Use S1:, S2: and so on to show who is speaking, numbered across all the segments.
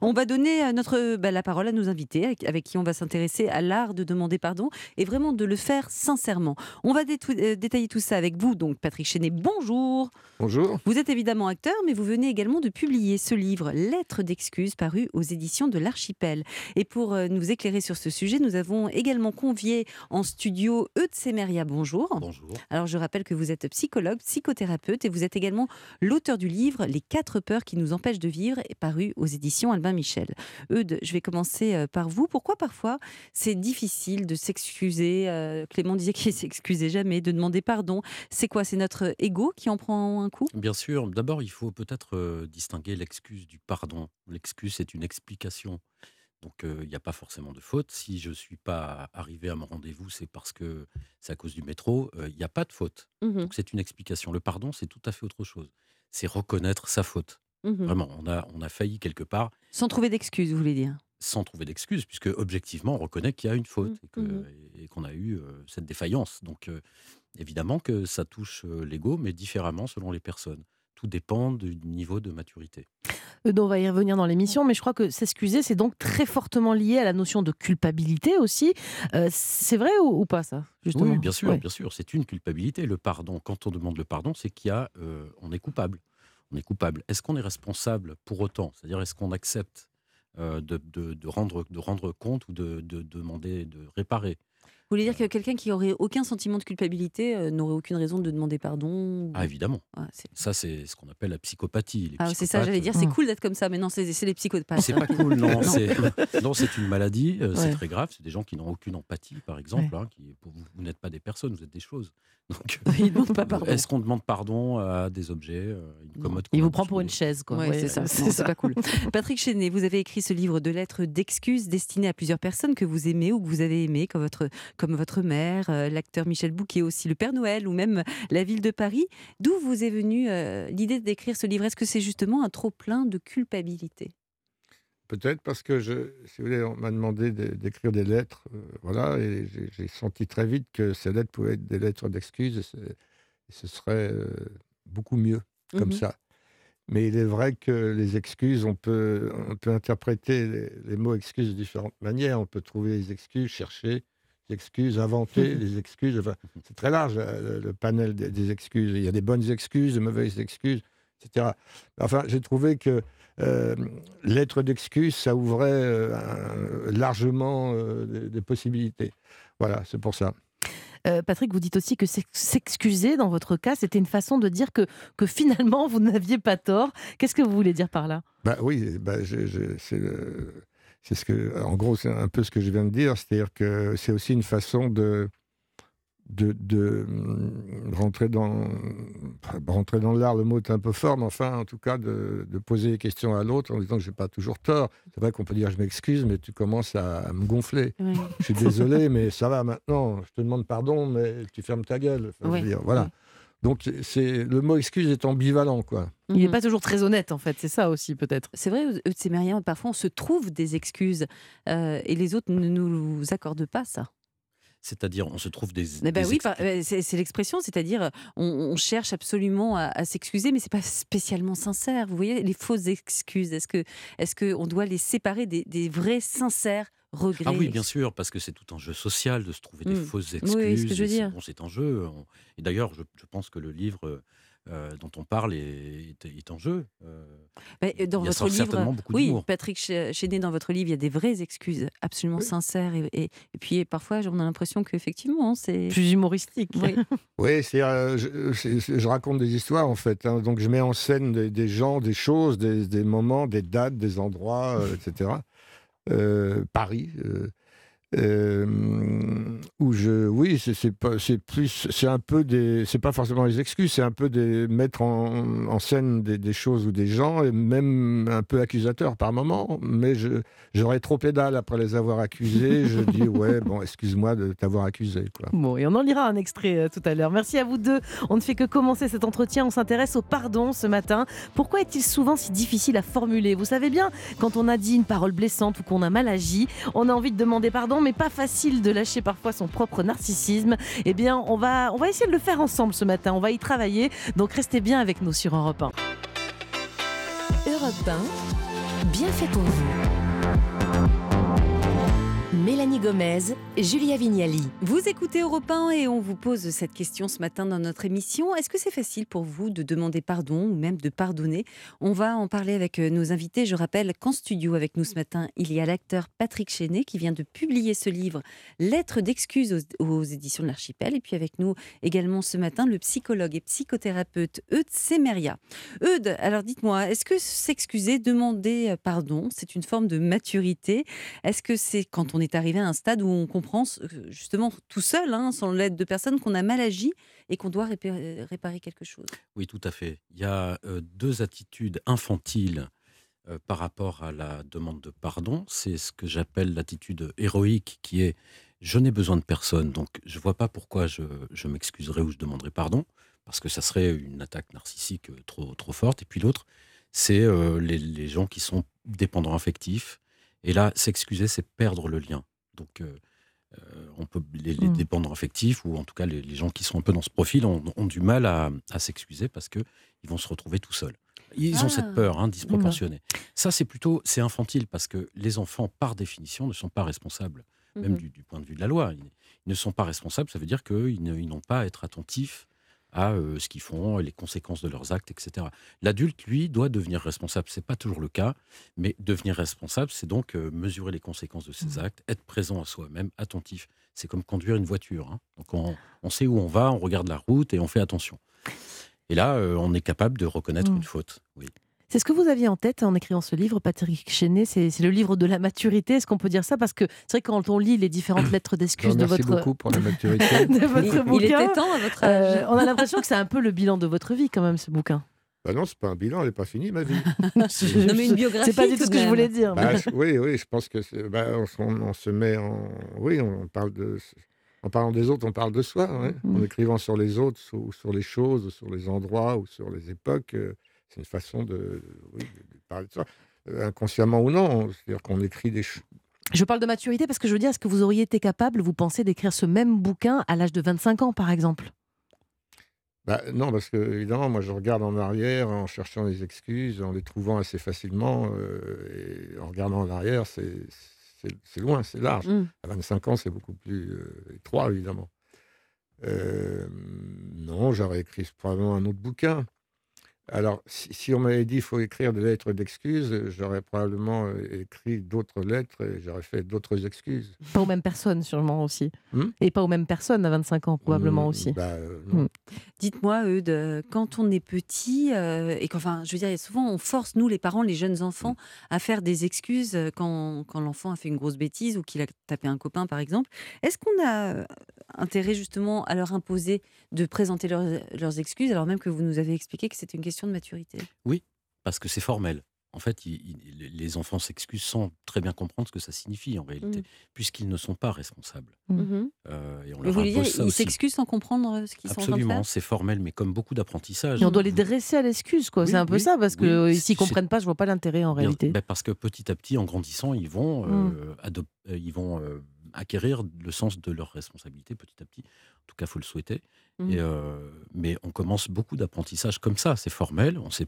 S1: On va donner euh, notre, bah, la parole à nos invités avec, avec qui on va s'intéresser à l'art de demander pardon et vraiment de le faire sincèrement. On va euh, détailler tout ça avec vous, donc Patrick Chenet, bonjour.
S2: Bonjour.
S1: Vous êtes évidemment acteur, mais vous venez également de publier ce livre, Lettres d'excuses, paru aux éditions de l'Archipel. Et pour euh, nous éclairer sur ce sujet, nous avons également convié en studio Eudes Semeria, bonjour.
S3: Bonjour.
S1: Alors je rappelle que vous êtes psychologue, psychothérapeute et vous êtes également l'auteur du livre Les quatre peurs qui nous empêchent de vivre, paru aux éditions Albin Michel. Eudes, je vais commencer euh, par vous. Pourquoi parfois c'est difficile de s'excuser euh, Clément disait qu'il s'excusait jamais, de demander pardon. C'est quoi? C'est notre ego qui en prend un coup?
S3: Bien sûr, d'abord, il faut peut-être euh, distinguer l'excuse du pardon. L'excuse, c'est une explication. Donc, euh, il n'y a pas forcément de faute. Si je ne suis pas arrivé à mon rendez-vous, c'est parce que c'est à cause du métro. Euh, Il n'y a pas de faute.
S1: Mhm,
S3: Donc, c'est une explication. Le pardon, c'est tout à fait autre chose. C'est reconnaître sa faute.
S1: Mhm.
S3: Vraiment, on a, on a failli quelque part
S1: Sans trouver d'excuses, vous voulez dire?
S3: Sans trouver d'excuse, puisque objectivement, on reconnaît qu'il y a une faute et que-
S1: mhm.
S3: et qu'on a eu euh, cette défaillance. Donc, euh, évidemment que ça touche euh, l'ego, mais différemment selon les personnes. Tout dépend du niveau de maturité.
S4: Eudes, on va y revenir dans l'émission, mais je crois que s'excuser, c'est donc très fortement lié à la notion de culpabilité aussi. Euh, c'est vrai ou, ou pas ça justement?
S3: Oui, bien sûr,
S4: Ouais.
S3: bien sûr. C'est une culpabilité. Le pardon, quand on demande le pardon, c'est qu'il y a, euh, on est coupable. On est coupable. Est-ce qu'on est responsable pour autant? C'est-à-dire, est-ce qu'on accepte euh, de, rendre, compte ou de demander, de réparer?
S1: Vous voulez dire que quelqu'un qui aurait aucun sentiment de culpabilité euh, n'aurait aucune raison de demander pardon
S3: Ah, évidemment.
S1: Ouais,
S3: Ça, c'est ce qu'on appelle la psychopathie.
S1: Ah, c'est ça, j'allais dire, c'est
S4: Mm.
S1: cool d'être comme ça, mais non, c'est les psychopathes.
S3: C'est pas cool, non. C'est non, c'est une maladie, euh, c'est très grave. C'est des gens qui n'ont aucune empathie, par exemple. hein, qui, pour vous, vous n'êtes pas des personnes, vous êtes des choses. Donc,
S1: Il ne demande pas pardon.
S3: est-ce qu'on demande pardon à des objets, euh, une
S1: Non.
S3: commode
S4: Il vous
S3: a
S4: prend pour une chaise, quoi.
S1: Ouais,
S4: Ouais,
S1: c'est ça, c'est pas cool. Patrick Chenet, vous avez écrit ce livre de lettres d'excuses destiné à plusieurs personnes que vous aimez ou que vous avez aimées, comme votre, comme votre mère, euh, l'acteur Michel Bouquet aussi, le Père Noël ou même la ville de Paris. D'où vous est venue euh, l'idée d'écrire ce livre? Est-ce que c'est justement un trop plein de culpabilité?
S2: Peut-être parce que, je, si vous voulez, on m'a demandé de- d'écrire des lettres, euh, voilà, et j'ai- senti très vite que ces lettres pouvaient être des lettres d'excuses, et, c'est- et ce serait euh, beaucoup mieux comme
S1: Mhm.
S2: ça. Mais il est vrai que les excuses, on peut, on peut interpréter les, les mots excuses de différentes manières. On peut trouver les excuses, chercher excuses, inventer les excuses. Enfin, c'est très large le, le panel des, des excuses. Il y a des bonnes excuses, des mauvaises excuses, etc. Enfin, j'ai trouvé que euh, lettre d'excuses, ça ouvrait euh, un- largement euh, des, des possibilités. Voilà, c'est pour ça.
S4: Euh, Patrick, vous dites aussi que s'ex- s'excuser, dans votre cas, c'était une façon de dire que, que finalement, vous n'aviez pas tort. Qu'est-ce que vous voulez dire par là?
S2: Bah oui, bah je- je- c'est le- c'est ce que, en gros, c'est un peu ce que je viens de dire, c'est-à-dire que c'est aussi une façon de de, de, hum, rentrer dans rentrer dans l'art. Le mot est un peu fort, mais enfin, en tout cas, de, de poser des questions à l'autre en disant que j'ai pas toujours tort. C'est vrai qu'on peut dire je m'excuse, mais tu commences à, à me gonfler. Je suis désolé, mais ça va maintenant. Je te demande pardon, mais tu fermes ta gueule. Enfin, je veux
S1: Ouais,
S2: dire, voilà.
S1: ouais.
S2: Donc c'est le mot excuse est ambivalent, quoi.
S4: Il n'est
S1: Mhm.
S4: pas toujours très honnête, en fait. C'est ça aussi, peut-être.
S1: C'est vrai, Semeria, parfois on se trouve des excuses euh, et les autres ne nous accordent pas ça.
S3: C'est-à-dire, on se trouve des.
S1: Eh ben
S3: des
S1: oui, euh, c'est l'expression, c'est-à-dire on, on cherche absolument à, à s'excuser, mais c'est pas spécialement sincère. Vous voyez, les fausses excuses, est-ce que, est-ce que on doit les séparer des, des vrais sincères regrets
S3: Ah oui, bien sûr, parce que c'est tout un jeu social de se trouver des
S1: Mm.
S3: fausses
S1: Oui,
S3: excuses.
S1: ce que je veux
S3: c'est-
S1: dire.
S3: bon, c'est un jeu. on- Et d'ailleurs, je, je pense que le livre euh, dont on parle est, est- est en jeu. euh,
S1: Mais, euh, dans
S3: il y a
S1: votre livre,
S3: certainement beaucoup
S1: oui. Patrick Ch- Chénet, dans votre livre, il y a des vraies excuses absolument
S2: Oui.
S1: sincères et, et, et puis parfois on a l'impression qu'effectivement c'est.
S4: Plus humoristique.
S1: Oui.
S2: Oui, c'est, euh, je, c'est- c'est- je raconte des histoires en fait. hein. Donc je mets en scène des, des gens, des choses, des, des moments, des dates, des endroits, euh, etc. Euh, Paris. euh, euh, où je, oui, c'est, plus, c'est un peu des, c'est pas forcément les excuses, c'est un peu des mettre en, en scène des, des choses ou des gens, et même un peu accusateur par moment. Mais j'aurais trop pédale après les avoir accusés. je dis ouais, bon, excuse-moi de t'avoir accusé, quoi.
S4: Bon, et on en lira un extrait euh, tout à l'heure. Merci à vous deux. On ne fait que commencer cet entretien. On s'intéresse au pardon ce matin. Pourquoi est-il souvent si difficile à formuler? Vous savez bien, quand on a dit une parole blessante ou qu'on a mal agi, on a envie de demander pardon, mais pas facile de lâcher parfois son propre narcissisme. Eh bien, on va, on va essayer de le faire ensemble ce matin. On va y travailler. Donc restez bien avec nous sur Europe 1.
S5: Europe bien fait pour vous. Gomez, Julia Vignali.
S1: Vous écoutez Europe 1 et on vous pose cette question ce matin dans notre émission. Est-ce que c'est facile pour vous de demander pardon ou même de pardonner? On va en parler avec euh, nos invités. Je rappelle qu'en studio avec nous ce matin, il y a l'acteur Patrick Chenet qui vient de publier ce livre Lettres d'excuses aux, aux éditions de l'Archipel. Et puis avec nous également ce matin, le psychologue et psychothérapeute Eudes Semeria. Eudes, alors dites-moi, est-ce que s'excuser, demander euh, pardon, c'est une forme de maturité? Est-ce que c'est quand on est arrivé à un stade où on comprend euh, justement tout seul, hein, sans l'aide de personnes, qu'on a mal agi et qu'on doit répé- réparer quelque chose
S3: Oui, tout à fait. Il y a euh, deux attitudes infantiles euh, par rapport à la demande de pardon. C'est ce que j'appelle l'attitude héroïque qui est je n'ai besoin de personne, donc je ne vois pas pourquoi je, je m'excuserai ou je demanderai pardon, parce que ça serait une attaque narcissique euh, trop, forte. Et puis l'autre, c'est euh, les gens qui sont dépendants affectifs. Et là, s'excuser, c'est perdre le lien. Donc, euh, euh, on peut, les, les
S4: Mm.
S3: dépendants affectifs, ou en tout cas les, les gens qui sont un peu dans ce profil, ont, ont du mal à, à s'excuser parce qu'ils vont se retrouver tout seuls. Ils ont
S1: Ah.
S3: cette peur hein, disproportionnée. Ça, c'est plutôt c'est infantile parce que les enfants, par définition, ne sont pas responsables, même
S1: Mhm.
S3: du, du point de vue de la loi. Ils, ils ne sont pas responsables, ça veut dire qu'ils n'ont pas à être attentifs à euh, ce qu'ils font, les conséquences de leurs actes, etc. L'adulte, lui, doit devenir responsable. C'est pas toujours le cas, mais devenir responsable, c'est donc euh, mesurer les conséquences de ses actes, être présent à soi-même, attentif. C'est comme conduire une voiture. hein. Donc on, on sait où on va, on regarde la route et on fait attention. Et là, euh, on est capable de reconnaître
S4: Mm.
S3: une faute. Oui.
S4: C'est ce que vous aviez en tête en écrivant ce livre, Patrick Chenet. C'est le livre de la maturité. Est-ce qu'on peut dire ça? Parce que c'est vrai que quand on lit les différentes lettres d'excuses de votre,
S2: beaucoup pour la maturité.
S4: de votre
S1: Il, il
S4: bouquin,
S1: était temps à votre
S4: euh,
S1: âge.
S4: on a l'impression que c'est un peu le bilan de votre vie, quand même, ce bouquin.
S2: bah non, c'est pas un bilan, elle n'est pas finie, ma vie.
S1: Non, mais une biographie.
S4: C'est pas du
S1: tout
S4: tout ce que je voulais dire.
S2: Bah, oui, oui, je pense que c'est- bah, on, se- on se met en. Oui, on parle de. En parlant des autres, on parle de soi. ouais.
S4: Mm.
S2: En écrivant sur les autres, sur, ou sur les choses, ou sur les endroits, ou sur les époques, euh, c'est une façon de, oui, de- de parler de soi. Euh, inconsciemment ou non, c'est-à-dire qu'on écrit des choses.
S4: Je parle de maturité parce que je veux dire, est-ce que vous auriez été capable, vous pensez, d'écrire ce même bouquin à l'âge de 25 ans, par exemple?
S2: Bah, non, parce que évidemment, moi, je regarde en arrière en cherchant des excuses, en les trouvant assez facilement, euh, et en regardant en arrière, c'est loin, c'est large.
S1: Mm.
S2: À 25 ans, c'est beaucoup plus euh, étroit, évidemment. Euh, non, j'aurais écrit probablement un autre bouquin. Alors, si, si on m'avait dit qu'il faut écrire des lettres d'excuses, j'aurais probablement euh, écrit d'autres lettres et j'aurais fait d'autres excuses.
S4: Pas aux mêmes personnes, sûrement aussi.
S2: Hmm?
S4: Et pas aux mêmes personnes à 25 ans, probablement
S2: Hmm,
S4: aussi.
S2: bah, euh.
S4: Hmm.
S1: Dites-moi, Eudes, quand on est petit, euh, et qu'enfin, je veux dire, souvent on force, nous les parents, les jeunes enfants, à faire des excuses quand, quand l'enfant a fait une grosse bêtise ou qu'il a tapé un copain, par exemple. Est-ce qu'on a intérêt justement à leur imposer de présenter leurs, leurs excuses, alors même que vous nous avez expliqué que c'était une question de maturité
S3: parce que c'est formel. En fait, il- il- les enfants s'excusent sans très bien comprendre ce que ça signifie en réalité,
S1: Mm.
S3: puisqu'ils ne sont pas responsables.
S1: Mhm.
S3: Euh, et on
S1: Mais
S3: leur
S1: vous voulez dire, ils s'excusent sans comprendre euh, ce qu'ils sont en train de
S3: Absolument, c'est formel, mais comme beaucoup d'apprentissage.
S4: Et on doit les dresser à l'excuse, quoi.
S3: Oui,
S4: c'est un peu
S3: oui,
S4: ça, parce que
S3: oui.
S4: euh, s'ils
S3: C'est-
S4: comprennent pas, je vois pas l'intérêt en
S3: Bien-
S4: réalité.
S3: ben, parce que petit à petit, en grandissant, ils vont, euh,
S4: Mm.
S3: adop- euh, ils vont euh, acquérir le sens de leurs responsabilités petit à petit. En tout cas, il faut le souhaiter. Et, euh, mais on commence beaucoup d'apprentissage comme ça. C'est formel. On sait,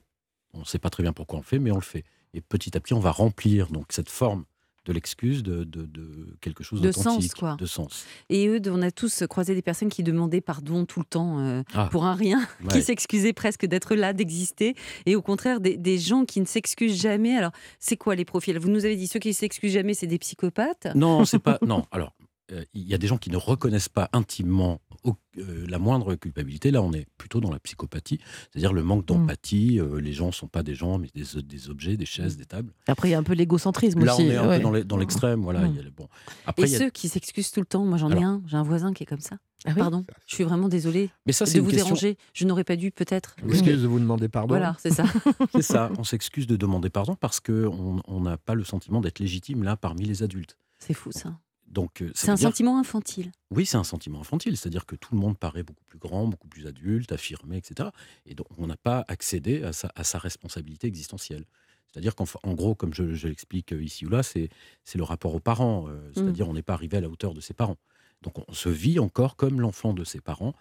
S3: on sait pas très bien pourquoi on le fait, mais on le fait. Et petit à petit, on va remplir donc cette forme de l'excuse de, de, de quelque chose
S1: De sens, quoi.
S3: de sens.
S1: Et Eudes, on a tous croisé des personnes qui demandaient pardon tout le temps euh,
S3: Ah,
S1: pour un rien, qui s'excusaient presque d'être là, d'exister, et au contraire des, des gens qui ne s'excusent jamais. Alors, c'est quoi les profils? Vous nous avez dit ceux qui s'excusent jamais, c'est des psychopathes?
S3: Non, c'est pas. Non, alors, il y a des gens qui ne reconnaissent pas intimement au- euh, la moindre culpabilité. Là, on est plutôt dans la psychopathie, c'est-à-dire le manque d'empathie. euh, les gens ne sont pas des gens, mais des, des objets, des chaises, des tables.
S4: Après, il y a un peu l'égocentrisme
S3: Là,
S4: aussi.
S3: on est un
S4: ouais.
S3: peu dans dans l'extrême. Voilà.
S4: Mm.
S3: il y a le- bon. Après,
S1: Et
S3: il y a-
S1: ceux qui s'excusent tout le temps, moi j'en ai un, j'ai un voisin qui est comme ça.
S4: Ah oui
S1: Pardon, je suis vraiment désolée
S3: mais ça, c'est
S1: de vous
S3: question.
S1: déranger. Je n'aurais pas dû, peut-être.
S2: Je m'excuse de vous demander pardon.
S1: Voilà, c'est ça.
S3: C'est ça. On s'excuse de demander pardon parce qu'on on n'a pas le sentiment d'être légitime là parmi les adultes.
S1: C'est fou ça.
S3: Donc, euh,
S1: C'est un
S3: dire-
S1: sentiment infantile.
S3: Oui, c'est un sentiment infantile, c'est-à-dire que tout le monde paraît beaucoup plus grand, beaucoup plus adulte, affirmé, etc. Et donc, on n'a pas accédé à sa, à sa responsabilité existentielle. C'est-à-dire qu'en en gros, comme je, je l'explique euh, ici ou là, c'est le rapport aux parents. euh, C'est-à-dire on n'est pas arrivé à la hauteur de ses parents. Donc on se vit encore comme l'enfant de ses parents.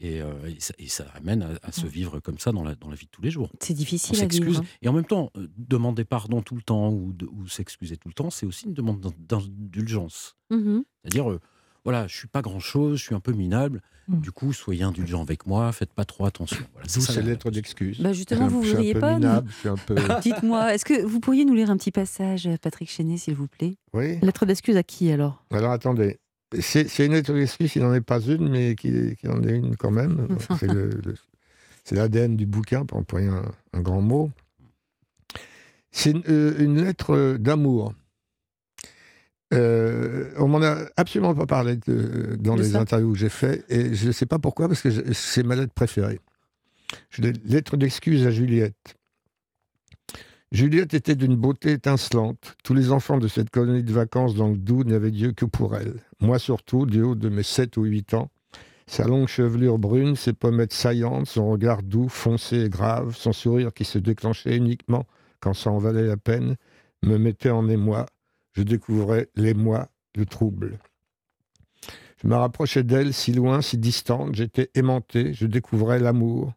S3: Et, euh, et ça, et ça amène à, à se vivre comme ça dans la, dans la vie de tous les jours.
S1: C'est
S3: On
S1: difficile à vivre. hein.
S3: Et en même temps, euh, demander pardon tout le temps ou, s'excuser tout le temps, c'est aussi une demande d'in- d'indulgence.
S1: Mhm.
S3: C'est-à-dire, euh, voilà, je suis pas grand-chose, je suis un peu minable.
S4: Mm.
S3: Du coup, soyez indulgents avec moi, faites pas trop attention. Voilà,
S2: D'où ces lettres d'excuses.
S1: Bah justement, vous
S2: un
S1: voudriez pas
S2: minable, je suis un peu.
S1: Dites-moi, est-ce que vous pourriez nous lire un petit passage, Patrick Chenet, s'il vous plaît?
S2: Oui.
S4: Lettre d'excuse à qui alors?
S2: Alors attendez. C'est une lettre d'excuse, il n'en est pas une, mais qu'il en est une quand même. C'est l'ADN du bouquin, pour employer un, un grand mot. C'est une, euh, une lettre d'amour. Euh, on m'en a absolument pas parlé de- dans les
S1: ça
S2: interviews que j'ai fait, et je ne sais pas pourquoi, parce que c'est ma lettre préférée. Lettre d'excuse à Juliette. Juliette était d'une beauté étincelante. Tous les enfants de cette colonie de vacances dans le Doubs n'avaient Dieu que pour elle. Moi surtout, du haut de mes 7 ou 8 ans. Sa longue chevelure brune, ses pommettes saillantes, son regard doux, foncé et grave, son sourire qui se déclenchait uniquement quand ça en valait la peine, me mettait en émoi. Je découvrais l'émoi, le trouble. Je me rapprochais d'elle, si loin, si distante, j'étais aimanté, je découvrais l'amour.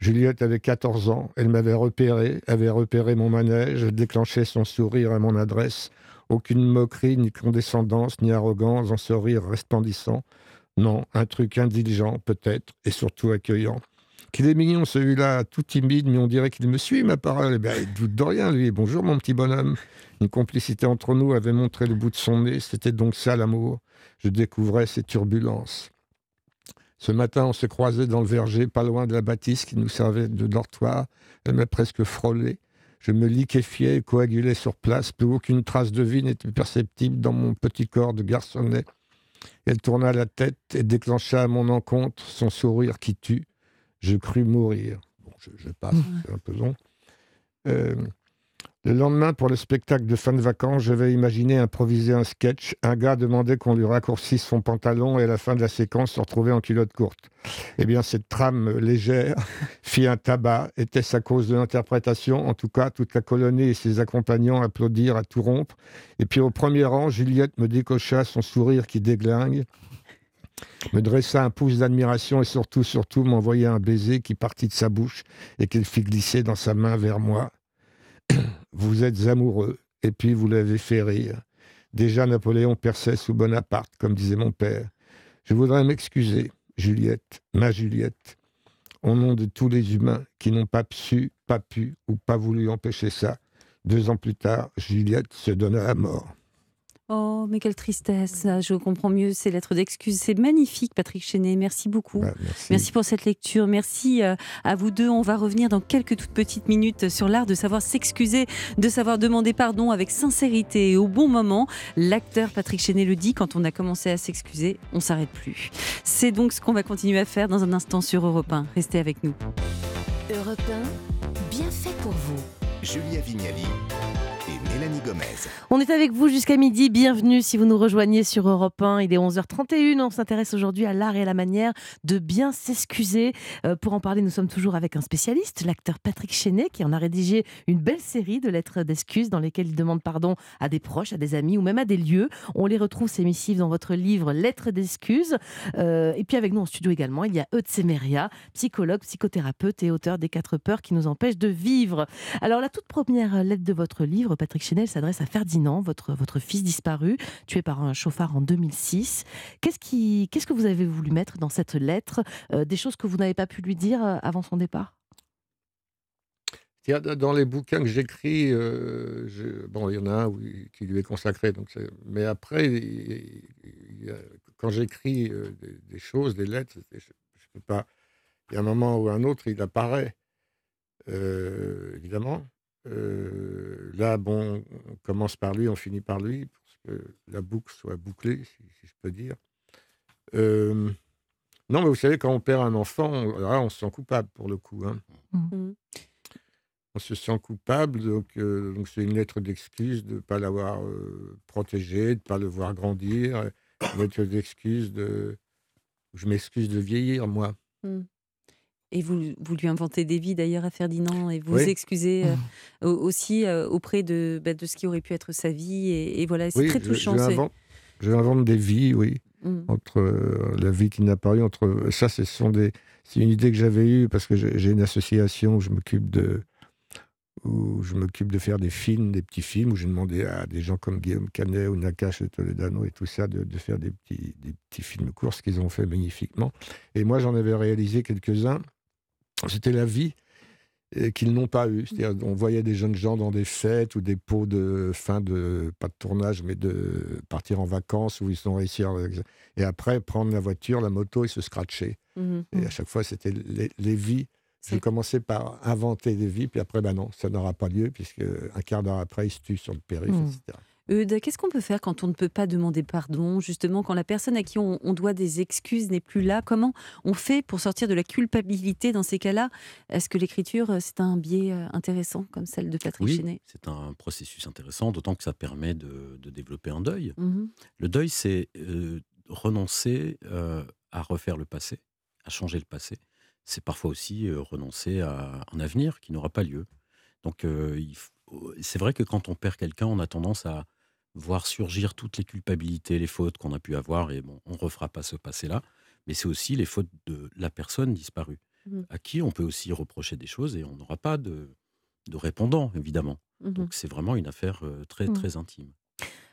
S2: Juliette avait 14 ans, elle m'avait repéré, avait repéré mon manège, déclenchait son sourire à mon adresse. Aucune moquerie, ni condescendance, ni arrogance dans ce rire resplendissant. Non, un truc indulgent peut-être, et surtout accueillant. Qu'il est mignon celui-là, tout timide, mais on dirait qu'il me suit, ma parole. Eh bien, il doute de rien, lui. Bonjour, mon petit bonhomme. Une complicité entre nous avait montré le bout de son nez, c'était donc ça l'amour. Je découvrais ses turbulences. Ce matin, on s'est croisés dans le verger, pas loin de la bâtisse qui nous servait de dortoir. Elle m'a presque frôlé. Je me liquéfiais et coagulais sur place. Plus aucune trace de vie n'était perceptible dans mon petit corps de garçonnet. Elle tourna la tête et déclencha à mon encontre son sourire qui tue. Je crus mourir. Bon, je, je passe, c'est un peu long. Euh, le lendemain, pour le spectacle de fin de vacances, je vais imaginer improviser un sketch. Un gars demandait qu'on lui raccourcisse son pantalon et à la fin de la séquence se retrouvait en culotte courte. Eh bien, cette trame légère fit un tabac. Était-ce à cause de l'interprétation? En tout cas, toute la colonie et ses accompagnants applaudirent à tout rompre. Et puis, au premier rang, Juliette me décocha son sourire qui déglingue, me dressa un pouce d'admiration et surtout, surtout, m'envoya un baiser qui partit de sa bouche et qu'elle fit glisser dans sa main vers moi. Vous êtes amoureux, et puis vous l'avez fait rire. Déjà Napoléon perçait sous Bonaparte, comme disait mon père. Je voudrais m'excuser, Juliette, ma Juliette, au nom de tous les humains qui n'ont pas su, pas pu ou pas voulu empêcher ça. Deux ans plus tard, Juliette se donna à mort.
S1: Oh, mais quelle tristesse. Ah, Je comprends mieux ces lettres d'excuses. C'est magnifique, Patrick Chenet. Merci beaucoup.
S2: Bah, merci.
S1: Merci pour cette lecture. Merci euh, à vous deux. On va revenir dans quelques toutes petites minutes sur l'art de savoir s'excuser, de savoir demander pardon avec sincérité et au bon moment. L'acteur Patrick Chenet le dit, quand on a commencé à s'excuser, on s'arrête plus. C'est donc ce qu'on va continuer à faire dans un instant sur Europe 1. Restez avec nous.
S5: Europe 1, bien fait pour vous.
S6: Julia Vignali
S4: On est avec vous jusqu'à midi. Bienvenue si vous nous rejoignez sur Europe 1. Il est 11h31. On s'intéresse aujourd'hui à l'art et à la manière de bien s'excuser. Euh, pour en parler, nous sommes toujours avec un spécialiste, l'acteur Patrick Chenet, qui en a rédigé une belle série de lettres d'excuses dans lesquelles il demande pardon à des proches, à des amis ou même à des lieux. On les retrouve, ces missives, dans votre livre Lettres d'excuses. Euh, et puis avec nous en studio également, il y a Eudes psychologue, psychothérapeute et auteur des quatre peurs qui nous empêchent de vivre. Alors, la toute première lettre de votre livre, Patrick S'adresse à Ferdinand, votre, votre fils disparu, tué par un chauffard en 2006. Qu'est-ce, qui, qu'est-ce que vous avez voulu mettre dans cette lettre Euh, Des choses que vous n'avez pas pu lui dire euh, avant son départ?
S2: Dans les bouquins que j'écris, euh, bon, il y en a un qui lui est consacré. Donc mais après, quand j'écris des, choses, des lettres, je, je pas. Il y a un moment ou un autre, il apparaît, évidemment. Euh, là, bon, on commence par lui, on finit par lui, pour que la boucle soit bouclée, si, si je peux dire. Euh, non, mais vous savez, quand on perd un enfant, là, on se sent coupable pour le coup. hein
S1: Mm.
S2: on se sent coupable, donc euh, donc c'est une lettre d'excuse de ne pas l'avoir euh, protégé, de ne pas le voir grandir, une lettre d'excuse de... Je m'excuse de vieillir, moi.
S1: Et vous, vous lui inventez des vies d'ailleurs à Ferdinand et vous
S2: Oui.
S1: vous excusez euh, au- aussi euh, auprès de, bah, de ce qui aurait pu être sa vie. Et, et voilà, c'est
S2: Oui,
S1: très touchant.
S2: je, invente, je invente des vies, oui.
S1: Mm.
S2: entre euh, la vie qui n'a pas eu, entre ça, ce sont des, c'est une idée que j'avais eue parce que j'ai une association où je m'occupe de, où je m'occupe de faire des films, des petits films où j'ai demandé à des gens comme Guillaume Canet ou Nakache Toledano et tout ça de, de faire des petits, des petits films courts, ce qu'ils ont fait magnifiquement. Et moi, j'en avais réalisé quelques-uns. C'était la vie euh, qu'ils n'ont pas eu. C'est-à-dire, on voyait des jeunes gens dans des fêtes ou des pots de fin de, pas de tournage, mais de partir en vacances où ils sont réussi à- et après prendre la voiture, la moto et se scratcher.
S1: Mhm.
S2: Et à chaque fois, c'était les, les vies. J'ai commencé par inventer des vies, puis après, ben non, ça n'aura pas lieu, puisque un quart d'heure après, ils se tuent sur le périph',
S4: Mm.
S2: etc.
S1: Eudes, qu'est-ce qu'on peut faire quand on ne peut pas demander pardon? Justement, quand la personne à qui on, on doit des excuses n'est plus là, comment on fait pour sortir de la culpabilité dans ces cas-là? Est-ce que l'écriture, euh, c'est un biais euh, intéressant comme celle de Patrick
S3: Oui,
S1: Chenet?
S3: c'est un processus intéressant, d'autant que ça permet de, de développer un deuil.
S1: Mhm.
S3: Le deuil, c'est euh, renoncer euh, à refaire le passé, à changer le passé. C'est parfois aussi euh, renoncer à un avenir qui n'aura pas lieu. Donc, faut- c'est vrai que quand on perd quelqu'un, on a tendance à voir surgir toutes les culpabilités, les fautes qu'on a pu avoir, et bon, on refera pas ce passé-là. Mais c'est aussi les fautes de la personne disparue,
S1: Mhm.
S3: à qui on peut aussi reprocher des choses, et on n'aura pas de, de répondant, évidemment.
S1: Mhm.
S3: Donc, c'est vraiment une affaire euh, très,
S4: Mhm.
S3: très intime.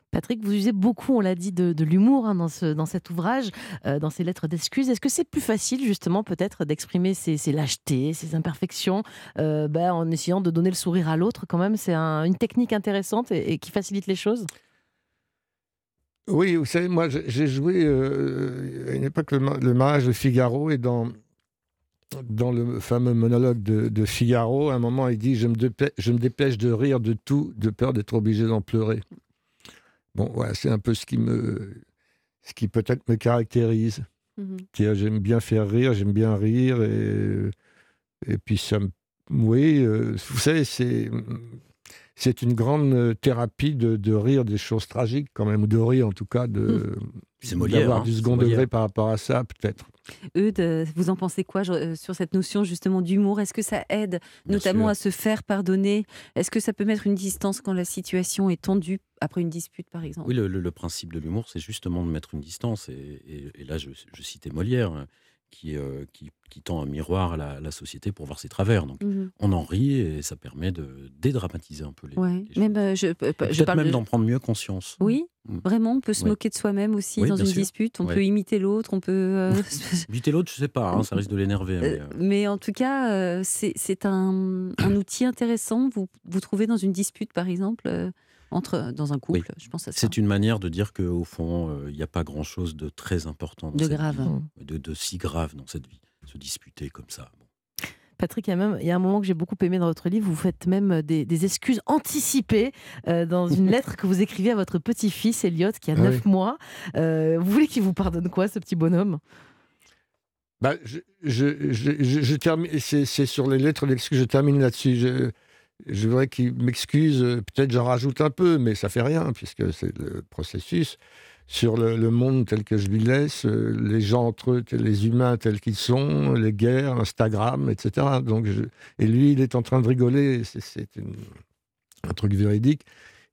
S4: Patrick, vous usez beaucoup, on l'a dit, de, de l'humour hein, dans, ce, dans cet ouvrage, euh, dans ces lettres d'excuses. Est-ce que c'est plus facile, justement, peut-être, d'exprimer ces, ces lâchetés, ces imperfections, euh, ben, en essayant de donner le sourire à l'autre, quand même? C'est un- une technique intéressante et, et qui facilite les choses?
S2: Oui, vous savez, moi, j'ai joué euh, à une époque le, le mariage de Figaro et dans, dans le fameux monologue de, de Figaro, à un moment, il dit je me, dépê- je me dépêche de rire de tout, de peur d'être obligé d'en pleurer. Bon, voilà, c'est un peu ce qui me, ce qui peut-être me caractérise. C'est-à-dire, J'aime bien faire rire, j'aime bien rire et, et puis ça me, oui, euh, vous savez, c'est c'est une grande euh, thérapie de, de rire des choses tragiques quand même, ou de rire en tout cas de
S3: C'est Molière,
S2: d'avoir
S3: hein,
S2: du second degré par rapport à ça peut-être.
S1: Eudes, euh, vous en pensez quoi euh, sur cette notion justement d'humour? Est-ce que ça aide
S3: Bien
S1: notamment
S3: sûr.
S1: à se faire pardonner? Est-ce que ça peut mettre une distance quand la situation est tendue après une dispute, par exemple?
S3: Oui, le, le- le principe de l'humour, c'est justement de mettre une distance. Et, et- et là, je, je citais Molière, euh, qui, euh, qui, qui tend un miroir à la, société pour voir ses travers. Donc,
S1: Mhm.
S3: on en rit et ça permet de dédramatiser un peu les,
S1: Ouais.
S3: les choses.
S1: Même, euh, je, parle
S3: même
S1: de-
S3: d'en prendre mieux conscience.
S1: Oui,
S3: Mm.
S1: vraiment, on peut se moquer de soi-même aussi
S3: Oui,
S1: dans une
S3: sûr.
S1: dispute. On
S3: Ouais.
S1: peut imiter l'autre, on peut. euh,
S3: Éviter l'autre, je sais pas, hein, ça risque de l'énerver. mais,
S1: Euh,
S3: euh,
S1: mais en tout cas, euh, c'est un, un outil intéressant. Vous, vous trouvez dans une dispute, par exemple, euh, entre, dans un couple, je pense à ça.
S3: c'est une manière de dire qu'au fond, euh, il n'y a pas grand-chose de très important dans
S1: De
S3: cette
S1: grave.
S3: vie, de, de si grave dans cette vie. Se disputer comme ça. bon.
S4: Patrick, il y, a même, il y a un moment que j'ai beaucoup aimé dans votre livre, vous faites même des, des excuses anticipées euh, dans une lettre que vous écrivez à votre petit-fils, Elliot, qui a
S2: Ah
S4: 9
S2: oui.
S4: mois. Euh, vous voulez qu'il vous pardonne quoi, ce petit bonhomme?
S2: Bah, je, je, je, je- je termine, c'est c'est sur les lettres d'excuses, je termine là-dessus. Je, voudrais qu'il m'excuse, euh, peut-être j'en rajoute un peu, mais ça fait rien, puisque c'est le processus. Sur le, le monde tel que je lui laisse, euh, les gens entre eux, les humains tels qu'ils sont, les guerres, Instagram, etc. Donc je- et lui, il est en train de rigoler, c'est- c'est une- un truc véridique.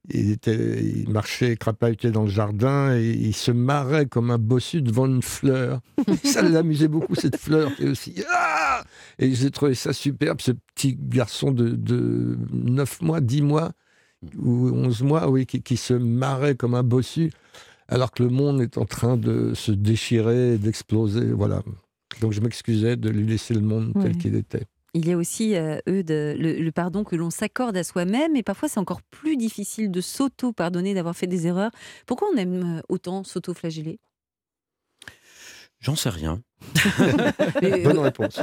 S2: Il, était, il marchait crapahuté dans le jardin et il se marrait comme un bossu devant une fleur. ça l'amusait beaucoup, cette fleur. Et, aussi, Ah et j'ai trouvé ça superbe, ce petit garçon de, de 9 mois, 10 mois, ou 11 mois, oui, qui, qui se marrait comme un bossu, alors que le monde est en train de se déchirer, d'exploser. Voilà. Donc je m'excusais de lui laisser le monde tel qu'il était.
S1: Il y a aussi, euh, le, le pardon que l'on s'accorde à soi-même, et parfois c'est encore plus difficile de s'auto-pardonner d'avoir fait des erreurs. Pourquoi on aime euh, autant s'auto-flageller?
S3: J'en sais rien.
S1: Mais,
S2: Bonne
S1: euh,
S2: réponse.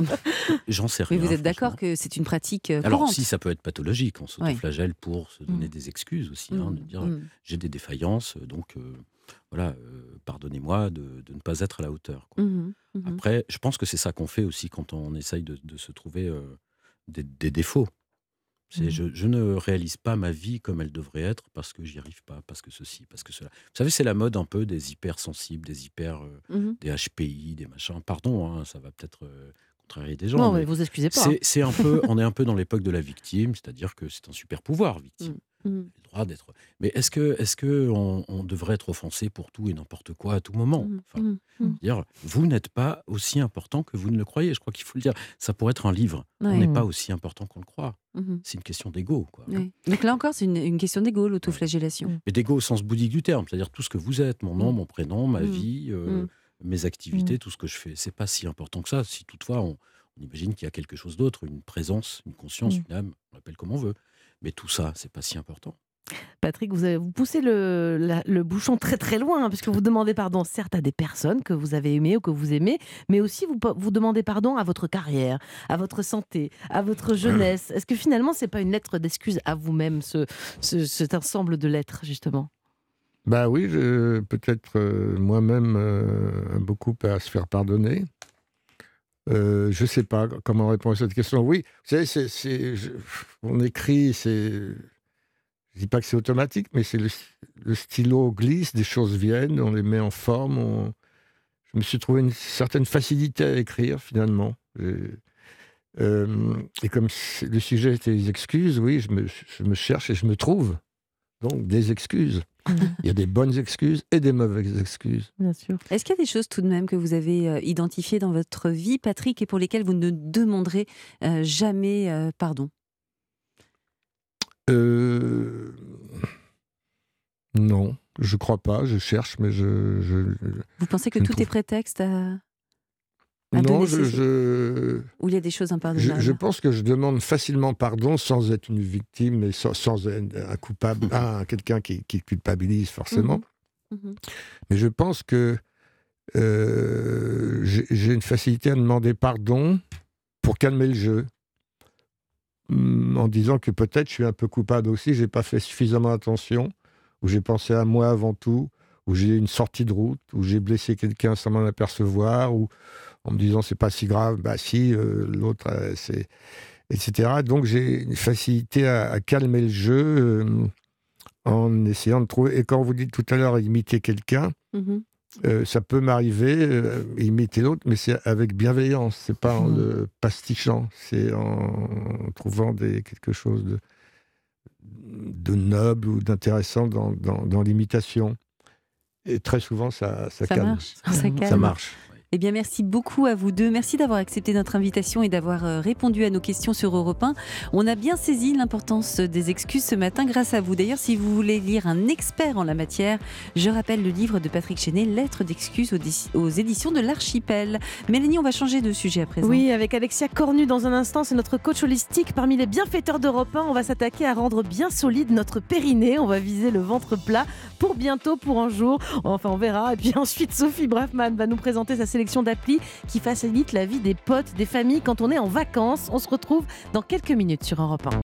S3: J'en sais
S1: mais
S3: rien.
S1: vous êtes d'accord que c'est une pratique euh,
S3: Alors, si ça peut être pathologique, on s'autoflagelle pour se donner
S1: Mm.
S3: des excuses aussi, hein,
S1: Mm,
S3: de dire
S1: mm.
S3: j'ai des défaillances, donc euh, voilà, euh, pardonnez-moi de, de ne pas être à la hauteur. quoi.
S1: Mhm, mhm.
S3: Après, je pense que c'est ça qu'on fait aussi quand on essaye de, de se trouver euh, des, des défauts. C'est
S4: Mhm.
S3: je, je ne réalise pas ma vie comme elle devrait être parce que j'y arrive pas, parce que ceci, parce que cela. Vous savez, c'est la mode un peu des hypersensibles, des hyper, euh,
S1: Mhm.
S3: des HPI, des machins. Pardon, hein, ça va peut-être euh, des gens.
S4: Non,
S3: mais
S4: mais vous excusez pas.
S3: c'est, c'est un peu, on est un peu dans l'époque de la victime, c'est-à-dire que c'est un super pouvoir, victime.
S1: Mm.
S3: Le droit d'être. Mais est-ce que, est-ce que on, on devrait être offensé pour tout et n'importe quoi à tout moment?
S1: Mm.
S3: Enfin,
S1: Mm. Mm.
S3: dire, vous n'êtes pas aussi important que vous ne le croyez. Je crois qu'il faut le dire. Ça pourrait être un livre. On n'est
S4: Mm.
S3: pas aussi important qu'on le croit.
S1: Mhm.
S3: C'est une question d'ego. Quoi.
S1: Ouais. Donc là encore, c'est une, une question d'ego, l'autoflagellation.
S3: Mais d'ego au sens bouddhique du terme, c'est-à-dire tout ce que vous êtes, mon nom,
S1: Mm.
S3: mon prénom, ma
S1: Mm.
S3: vie, euh,
S1: Mm.
S3: Mes activités, tout ce que je fais. C'est pas si important que ça. Si toutefois on, on imagine qu'il y a quelque chose d'autre, une présence, une conscience,
S4: Mm.
S3: une âme, on l'appelle comme on veut. Mais tout ça, c'est pas si important.
S4: Patrick, vous, avez, vous poussez le, la- le bouchon très très loin, hein, puisque vous demandez pardon certes à des personnes que vous avez aimées ou que vous aimez, mais aussi vous, vous demandez pardon à votre carrière, à votre santé, à votre jeunesse. Est-ce que finalement, c'est pas une lettre d'excuse à vous-même, ce, ce- cet ensemble de lettres, justement?
S2: Bah oui, peut-être euh, moi-même euh, beaucoup à se faire pardonner. Euh, je ne sais pas comment répondre à cette question. Oui, vous savez, on écrit, je dis pas que c'est automatique, mais c'est le, stylo glisse, des choses viennent, on les met en forme. Je me suis trouvé une certaine facilité à écrire finalement. Et comme le sujet était les excuses, oui, je me, je me cherche et je me trouve. Donc des excuses. Il y a des bonnes excuses et des mauvaises excuses.
S4: Bien sûr.
S1: Est-ce qu'il y a des choses tout de même que vous avez euh, identifiées dans votre vie, Patrick, et pour lesquelles vous ne demanderez euh, jamais euh, pardon?
S2: Euh, Non, je crois pas. Je cherche, mais je. je-
S1: Vous pensez que
S2: Je
S1: tout
S2: trouve-
S1: est prétexte à...
S2: Non, je,
S1: ses-
S2: je,
S1: où il y a des choses
S2: je,
S1: impardonnables
S2: je pense que je demande facilement pardon sans être une victime et sans, sans être un coupable, un- quelqu'un qui, qui culpabilise forcément.
S1: Mhm.
S2: Mais je pense que euh, j'ai une facilité à demander pardon pour calmer le jeu. Hum, En disant que peut-être je suis un peu coupable aussi, j'ai pas fait suffisamment attention, ou j'ai pensé à moi avant tout, ou j'ai eu une sortie de route, ou j'ai blessé quelqu'un sans m'en apercevoir, ou en me disant c'est pas si grave, bah si, euh, l'autre, euh, c'est. etc. Donc j'ai une facilité à, à calmer le jeu euh, en essayant de trouver. Et quand vous dites tout à l'heure imiter quelqu'un, euh, ça peut m'arriver, euh, imiter l'autre, mais c'est avec bienveillance. C'est pas en le pastichant, c'est en trouvant des, quelque chose de, de noble ou d'intéressant dans, dans, dans l'imitation. Et très souvent, ça, ça,
S1: Ça
S2: calme.
S1: marche, ça
S4: Ça
S1: calme.
S2: Ça marche.
S1: Eh bien, merci beaucoup à vous deux. Merci d'avoir accepté notre invitation et d'avoir euh, répondu à nos questions sur Europe 1. On a bien saisi l'importance des excuses ce matin grâce à vous. D'ailleurs, si vous voulez lire un expert en la matière, je rappelle le livre de Patrick Chenet, Lettres d'excuses aux, éditions de l'Archipel. Mélanie, on va changer de sujet à présent.
S4: Oui, avec Alexia Cornu dans un instant, c'est notre coach holistique. Parmi les bienfaiteurs d'Europe 1, on va s'attaquer à rendre bien solide notre périnée. On va viser le ventre plat pour bientôt, pour un jour. Enfin, on verra. Et puis ensuite, Sophie Braffman va nous présenter sa sélection d'applis qui facilitent la vie des potes, des familles quand on est en vacances. On se retrouve dans quelques minutes sur Europe 1.